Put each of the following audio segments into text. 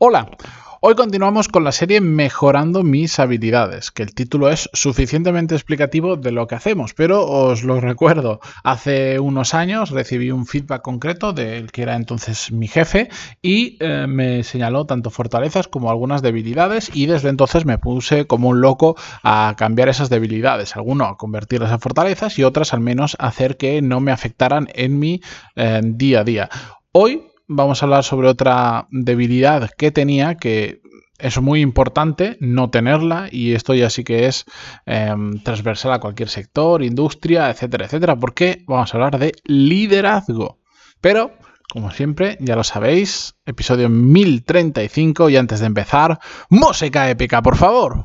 Hola, hoy continuamos con la serie Mejorando mis habilidades, que el título es suficientemente explicativo de lo que hacemos, pero os lo recuerdo, hace unos años recibí un feedback concreto del que era entonces mi jefe y eh, me señaló tanto fortalezas como algunas debilidades y desde entonces me puse como un loco a cambiar esas debilidades, algunos a convertirlas en fortalezas y otras al menos hacer que no me afectaran en mi eh, día a día. Hoy vamos a hablar sobre otra debilidad que tenía que es muy importante no tenerla y esto ya sí que es em, transversal a cualquier sector, industria, etcétera, etcétera, porque vamos a hablar de liderazgo. Pero, como siempre, ya lo sabéis, episodio 1035 y antes de empezar, música épica, por favor.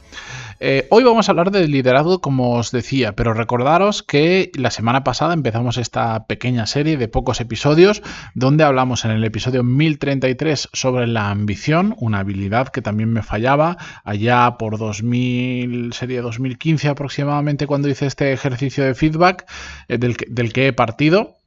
Eh, hoy vamos a hablar de liderazgo, como os decía, pero recordaros que la semana pasada empezamos esta pequeña serie de pocos episodios donde hablamos en el episodio 1033 sobre la ambición, una habilidad que también me fallaba allá por 2000, sería 2015 aproximadamente cuando hice este ejercicio de feedback eh, del, del que he partido.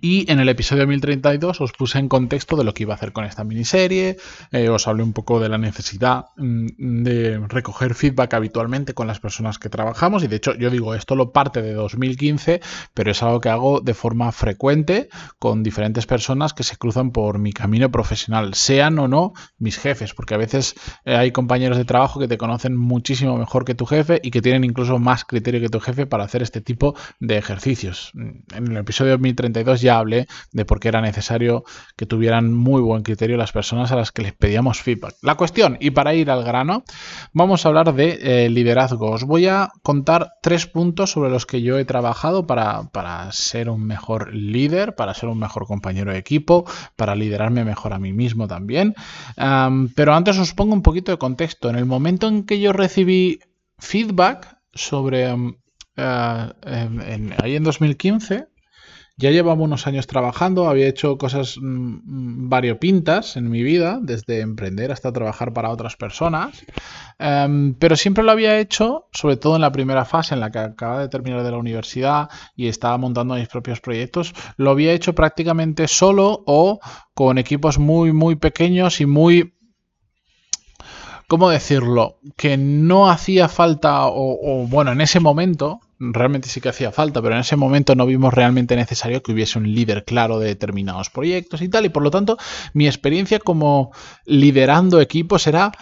Y en el episodio 1032 os puse en contexto de lo que iba a hacer con esta miniserie, eh, os hablé un poco de la necesidad mm, de recoger feedback habitualmente con las personas que trabajamos y de hecho yo digo esto lo parte de 2015, pero es algo que hago de forma frecuente con diferentes personas que se cruzan por mi camino profesional, sean o no mis jefes, porque a veces eh, hay compañeros de trabajo que te conocen muchísimo mejor que tu jefe y que tienen incluso más criterio que tu jefe para hacer este tipo de ejercicios. En el episodio 1032 ya hablé de por qué era necesario que tuvieran muy buen criterio las personas a las que les pedíamos feedback. La cuestión, y para ir al grano, vamos a hablar de eh, liderazgo. Os voy a contar tres puntos sobre los que yo he trabajado para, ser un mejor líder, para ser un mejor compañero de equipo, para liderarme mejor a mí mismo también. pero antes os pongo un poquito de contexto. En el momento en que yo recibí feedback sobre... Eh, ahí en 2015, ya llevaba unos años trabajando, había hecho cosas mm, variopintas en mi vida, desde emprender hasta trabajar para otras personas, em, pero siempre lo había hecho, sobre todo en la primera fase en la que acababa de terminar de la universidad y estaba montando mis propios proyectos, lo había hecho prácticamente solo o con equipos muy, muy pequeños y muy ¿cómo decirlo? Que no hacía falta, o, bueno, en ese momento, realmente sí que hacía falta, pero en ese momento no vimos realmente necesario que hubiese un líder claro de determinados proyectos y tal, y por lo tanto mi experiencia como liderando equipos era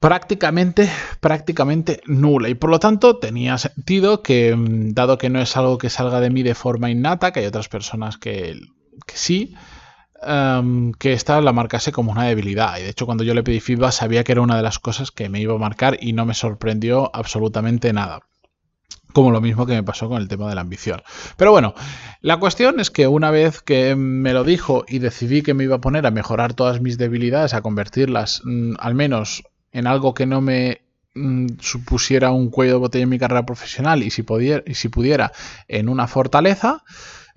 prácticamente, prácticamente nula. Y por lo tanto tenía sentido que, mm, dado que no es algo que salga de mí de forma innata, que hay otras personas que, sí, Em, que esta la marcase como una debilidad. Y de hecho, cuando yo le pedí feedback, sabía que era una de las cosas que me iba a marcar y no me sorprendió absolutamente nada. Como lo mismo que me pasó con el tema de la ambición. Pero bueno, la cuestión es que una vez que me lo dijo y decidí que me iba a poner a mejorar todas mis debilidades, a convertirlas mm, al menos en algo que no me mm, supusiera un cuello de botella en mi carrera profesional y si, y si pudiera en una fortaleza,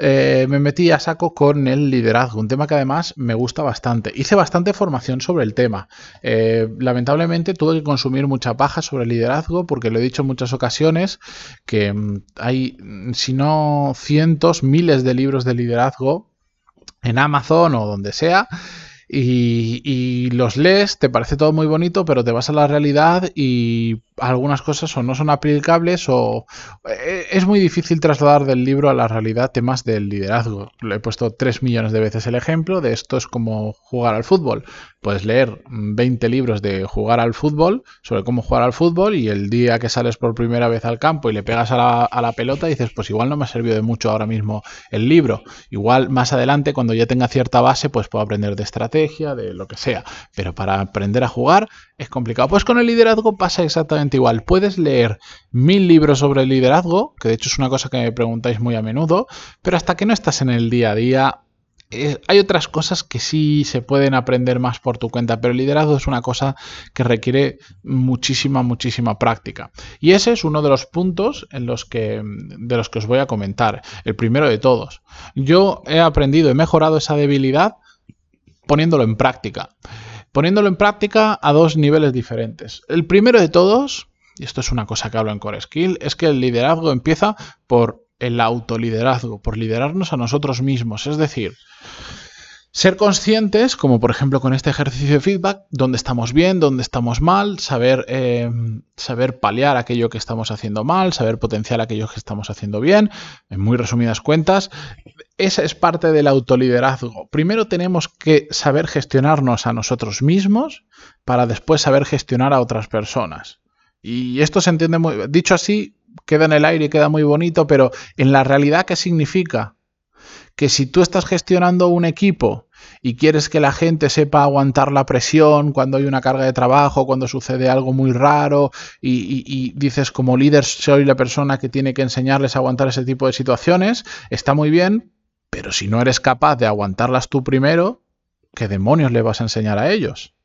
eh, me metí a saco con el liderazgo, un tema que además me gusta bastante. Hice bastante formación sobre el tema. Eh, lamentablemente tuve que consumir mucha paja sobre el liderazgo porque lo he dicho en muchas ocasiones que mm, hay, mm, si no cientos, miles de libros de liderazgo en Amazon o donde sea y, los lees, te parece todo muy bonito, pero te vas a la realidad y algunas cosas o no son aplicables o eh, es muy difícil trasladar del libro a la realidad temas del liderazgo. Le he puesto tres millones de veces el ejemplo de esto es como jugar al fútbol. Puedes leer 20 libros de jugar al fútbol, sobre cómo jugar al fútbol, y el día que sales por primera vez al campo y le pegas a la, a la pelota, dices, pues igual no me ha servido de mucho ahora mismo el libro. Igual más adelante, cuando ya tenga cierta base, pues puedo aprender de estrategia, de lo que sea. Pero para aprender a jugar es complicado. Pues con el liderazgo pasa exactamente igual. Puedes leer mil libros sobre liderazgo, que de hecho es una cosa que me preguntáis muy a menudo, pero hasta que no estás en el día a día eh, hay otras cosas que sí se pueden aprender más por tu cuenta, pero el liderazgo es una cosa que requiere muchísima, muchísima práctica. Y ese es uno de los puntos en los que, de los que os voy a comentar, el primero de todos. Yo he aprendido, he mejorado esa debilidad poniéndolo en práctica. Poniéndolo en práctica a dos niveles diferentes. El primero de todos, y esto es una cosa que hablo en Core Skill, es que el liderazgo empieza por el autoliderazgo, por liderarnos a nosotros mismos. Es decir, ser conscientes, como por ejemplo con este ejercicio de feedback, dónde estamos bien, dónde estamos mal, saber, eh, saber paliar aquello que estamos haciendo mal, saber potenciar aquello que estamos haciendo bien, en muy resumidas cuentas. Esa es parte del autoliderazgo. Primero tenemos que saber gestionarnos a nosotros mismos para después saber gestionar a otras personas. Y esto se entiende muy... Dicho así, queda en el aire y queda muy bonito, pero en la realidad, ¿qué significa? Que si tú estás gestionando un equipo y quieres que la gente sepa aguantar la presión cuando hay una carga de trabajo, cuando sucede algo muy raro y, dices como líder soy la persona que tiene que enseñarles a aguantar ese tipo de situaciones, está muy bien, pero si no eres capaz de aguantarlas tú primero, ¿qué demonios le vas a enseñar a ellos?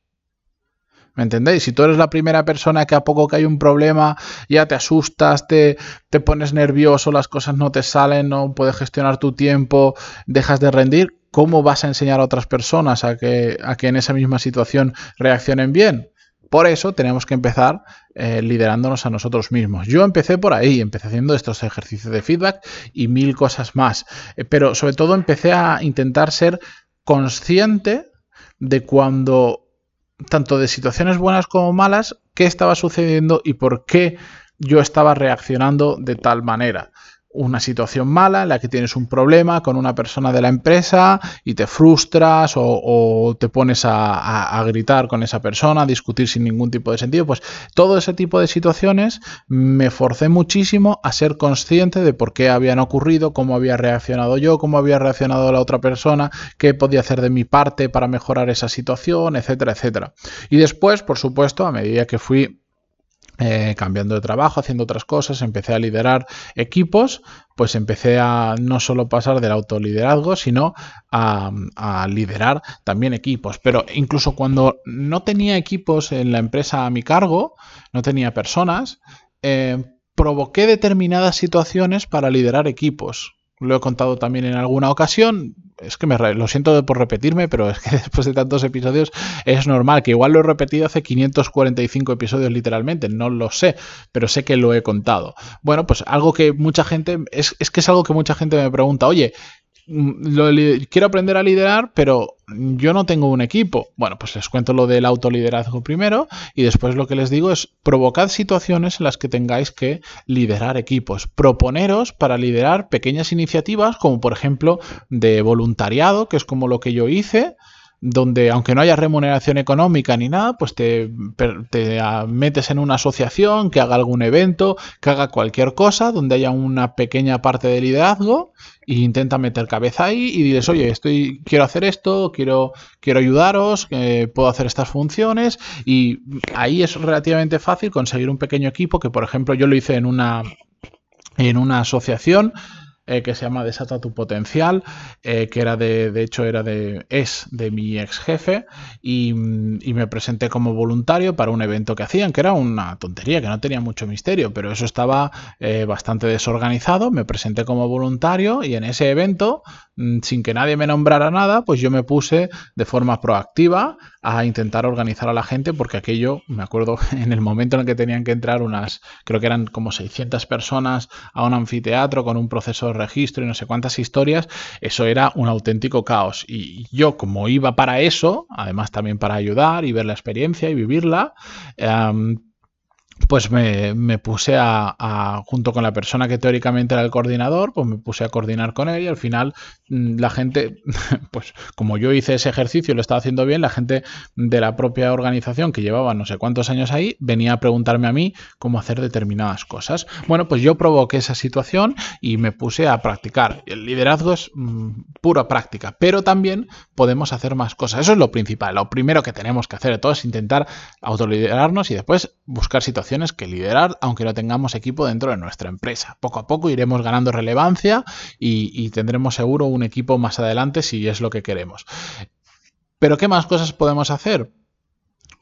¿Me entendéis? Si tú eres la primera persona que a poco que hay un problema ya te asustas, te, te pones nervioso, las cosas no te salen, no puedes gestionar tu tiempo, dejas de rendir, ¿cómo vas a enseñar a otras personas a que, a que en esa misma situación reaccionen bien? Por eso tenemos que empezar eh, liderándonos a nosotros mismos. Yo empecé por ahí, empecé haciendo estos ejercicios de feedback y mil cosas más. Eh, pero sobre todo empecé a intentar ser consciente de cuando tanto de situaciones buenas como malas, qué estaba sucediendo y por qué yo estaba reaccionando de tal manera una situación mala en la que tienes un problema con una persona de la empresa y te frustras o, te pones a, gritar con esa persona, a discutir sin ningún tipo de sentido, pues todo ese tipo de situaciones me forcé muchísimo a ser consciente de por qué habían ocurrido, cómo había reaccionado yo, cómo había reaccionado la otra persona, qué podía hacer de mi parte para mejorar esa situación, etcétera, etcétera. Y después, por supuesto, a medida que fui eh, cambiando de trabajo, haciendo otras cosas, empecé a liderar equipos, pues empecé a no solo pasar del autoliderazgo, sino a, liderar también equipos. Pero incluso cuando no tenía equipos en la empresa a mi cargo, no tenía personas, eh, provoqué determinadas situaciones para liderar equipos lo he contado también en alguna ocasión. Es que me lo siento por repetirme, pero es que después de tantos episodios es normal, que igual lo he repetido hace 545 episodios literalmente, no lo sé, pero sé que lo he contado. Bueno, pues algo que mucha gente, es, es que es algo que mucha gente me pregunta, oye, Mm, quiero aprender a liderar, pero yo no tengo un equipo. Bueno, pues les cuento lo del autoliderazgo primero y después lo que les digo es provocad situaciones en las que tengáis que liderar equipos. Proponeros para liderar pequeñas iniciativas como por ejemplo de voluntariado, que es como lo que yo hice donde aunque no haya remuneración económica ni nada, pues te, te, metes en una asociación que haga algún evento, que haga cualquier cosa, donde haya una pequeña parte de liderazgo e intenta meter cabeza ahí y diles, oye, estoy, quiero hacer esto, quiero, quiero ayudaros, puedo hacer estas funciones y ahí es relativamente fácil conseguir un pequeño equipo que, por ejemplo, yo lo hice en una, en una asociación eh, que se llama Desata tu potencial, eh, que era de, de hecho era de, es de mi ex jefe y, me presenté como voluntario para un evento que hacían, que era una tontería, que no tenía mucho misterio, pero eso estaba eh, bastante desorganizado, me presenté como voluntario y en ese evento, mm, sin que nadie me nombrara nada, pues yo me puse de forma proactiva a intentar organizar a la gente porque aquello, me acuerdo en el momento en el que tenían que entrar unas, creo que eran como 600 personas a un anfiteatro con un proceso de registro y no sé cuántas historias, eso era un auténtico caos. Y yo como iba para eso, además también para ayudar y ver la experiencia y vivirla, em, pues me, puse a, junto con la persona que teóricamente era el coordinador, pues me puse a coordinar con él y al final mm, la gente, pues como yo hice ese ejercicio y lo estaba haciendo bien, la gente de la propia organización que llevaba no sé cuántos años ahí venía a preguntarme a mí cómo hacer determinadas cosas. Bueno, pues yo provoqué esa situación y me puse a practicar. El liderazgo es mm, pura práctica, pero también podemos hacer más cosas. Eso es lo principal. Lo primero que tenemos que hacer de todo es intentar autoliderarnos y después buscar situaciones que liderar, aunque no tengamos equipo dentro de nuestra empresa. Poco a poco iremos ganando relevancia y, tendremos seguro un equipo más adelante si es lo que queremos. Pero ¿qué más cosas podemos hacer?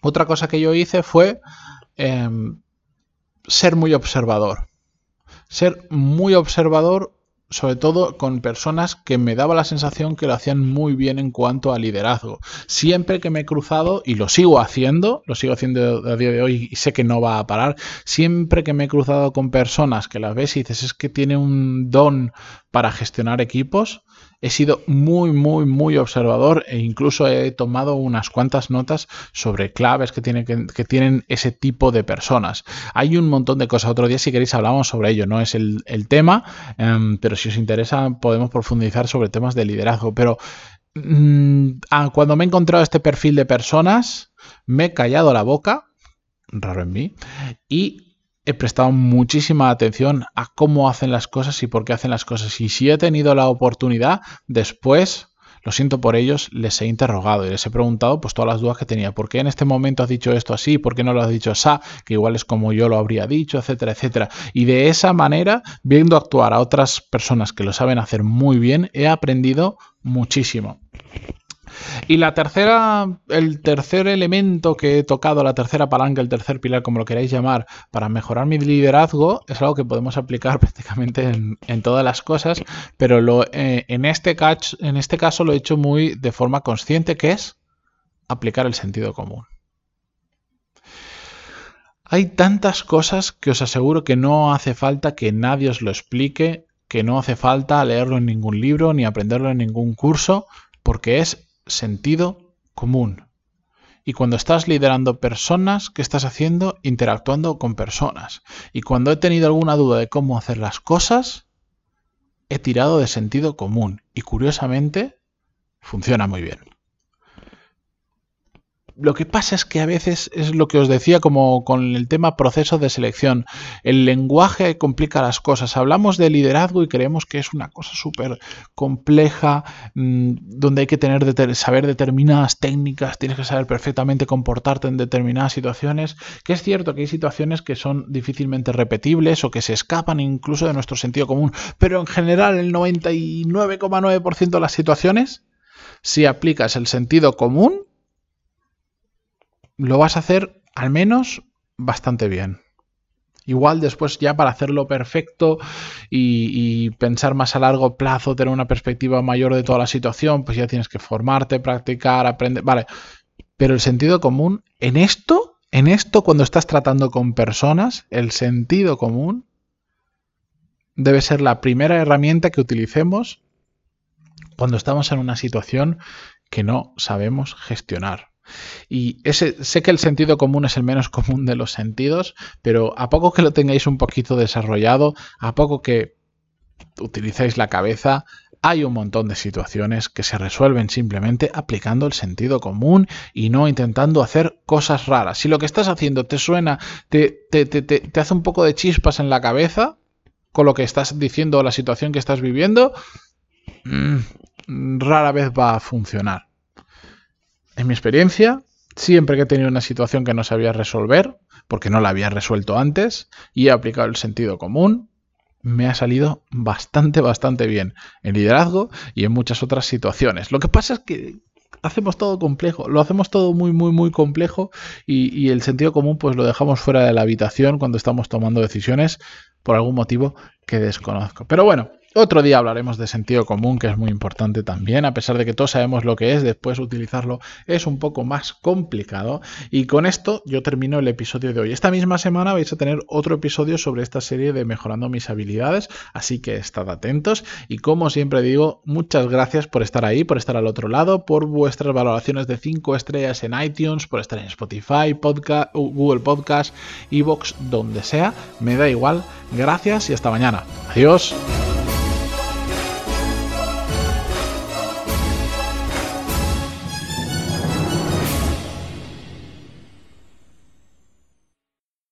Otra cosa que yo hice fue em, ser muy observador. Ser muy observador sobre todo con personas que me daba la sensación que lo hacían muy bien en cuanto a liderazgo. Siempre que me he cruzado, y lo sigo haciendo, lo sigo haciendo a día de hoy y sé que no va a parar, siempre que me he cruzado con personas que las ves y dices es que tiene un don para gestionar equipos, he sido muy, muy, muy observador e incluso he tomado unas cuantas notas sobre claves que, que, tienen ese tipo de personas. Hay un montón de cosas. Otro día, si queréis, hablamos sobre ello. No es el, tema, em, pero si os interesa, podemos profundizar sobre temas de liderazgo. Pero mm, cuando me he encontrado este perfil de personas, me he callado la boca, raro en mí, y he prestado muchísima atención a cómo hacen las cosas y por qué hacen las cosas. Y si he tenido la oportunidad, después, lo siento por ellos, les he interrogado y les he preguntado pues todas las dudas que tenía. ¿Por qué en este momento has dicho esto así? ¿Por qué no lo has dicho así? Que igual es como yo lo habría dicho, etcétera, etcétera. Y de esa manera, viendo actuar a otras personas que lo saben hacer muy bien, he aprendido muchísimo. Y la tercera, el tercer elemento que he tocado, la tercera palanca, el tercer pilar, como lo queráis llamar, para mejorar mi liderazgo, es algo que podemos aplicar prácticamente en, todas las cosas, pero lo, eh, en, este en este caso lo he hecho muy de forma consciente, que es aplicar el sentido común. Hay tantas cosas que os aseguro que no hace falta que nadie os lo explique, que no hace falta leerlo en ningún libro ni aprenderlo en ningún curso, porque es sentido común. Y cuando estás liderando personas, ¿qué estás haciendo? Interactuando con personas. Y cuando he tenido alguna duda de cómo hacer las cosas, he tirado de sentido común. Y curiosamente, funciona muy bien. Lo que pasa es que a veces es lo que os decía como con el tema proceso de selección. El lenguaje complica las cosas. Hablamos de liderazgo y creemos que es una cosa súper compleja, mm, donde hay que tener saber determinadas técnicas, tienes que saber perfectamente comportarte en determinadas situaciones. Que es cierto que hay situaciones que son difícilmente repetibles o que se escapan incluso de nuestro sentido común, pero en general el 99,9% de las situaciones, si aplicas el sentido común, lo vas a hacer al menos bastante bien. Igual después ya para hacerlo perfecto y, pensar más a largo plazo, tener una perspectiva mayor de toda la situación, pues ya tienes que formarte, practicar, aprender. Vale. Pero el sentido común, en esto, en esto, cuando estás tratando con personas, el sentido común debe ser la primera herramienta que utilicemos cuando estamos en una situación que no sabemos gestionar. Y ese, sé que el sentido común es el menos común de los sentidos, pero a poco que lo tengáis un poquito desarrollado, a poco que utilicéis la cabeza, hay un montón de situaciones que se resuelven simplemente aplicando el sentido común y no intentando hacer cosas raras. Si lo que estás haciendo te suena, te, te, hace un poco de chispas en la cabeza con lo que estás diciendo o la situación que estás viviendo, mm, rara vez va a funcionar. En mi experiencia, siempre que he tenido una situación que no sabía resolver, porque no la había resuelto antes, y he aplicado el sentido común, me ha salido bastante, bastante bien en liderazgo y en muchas otras situaciones. Lo que pasa es que hacemos todo complejo, lo hacemos todo muy, muy, muy complejo y, y, el sentido común pues lo dejamos fuera de la habitación cuando estamos tomando decisiones por algún motivo que desconozco. Pero bueno, otro día hablaremos de sentido común, que es muy importante también, a pesar de que todos sabemos lo que es, después utilizarlo es un poco más complicado. Y con esto yo termino el episodio de hoy. Esta misma semana vais a tener otro episodio sobre esta serie de mejorando mis habilidades, así que estad atentos. Y como siempre digo, muchas gracias por estar ahí, por estar al otro lado, por vuestras valoraciones de 5 estrellas en iTunes, por estar en Spotify, podcast, Google Podcast, Evox, donde sea, me da igual. Gracias y hasta mañana. Adiós.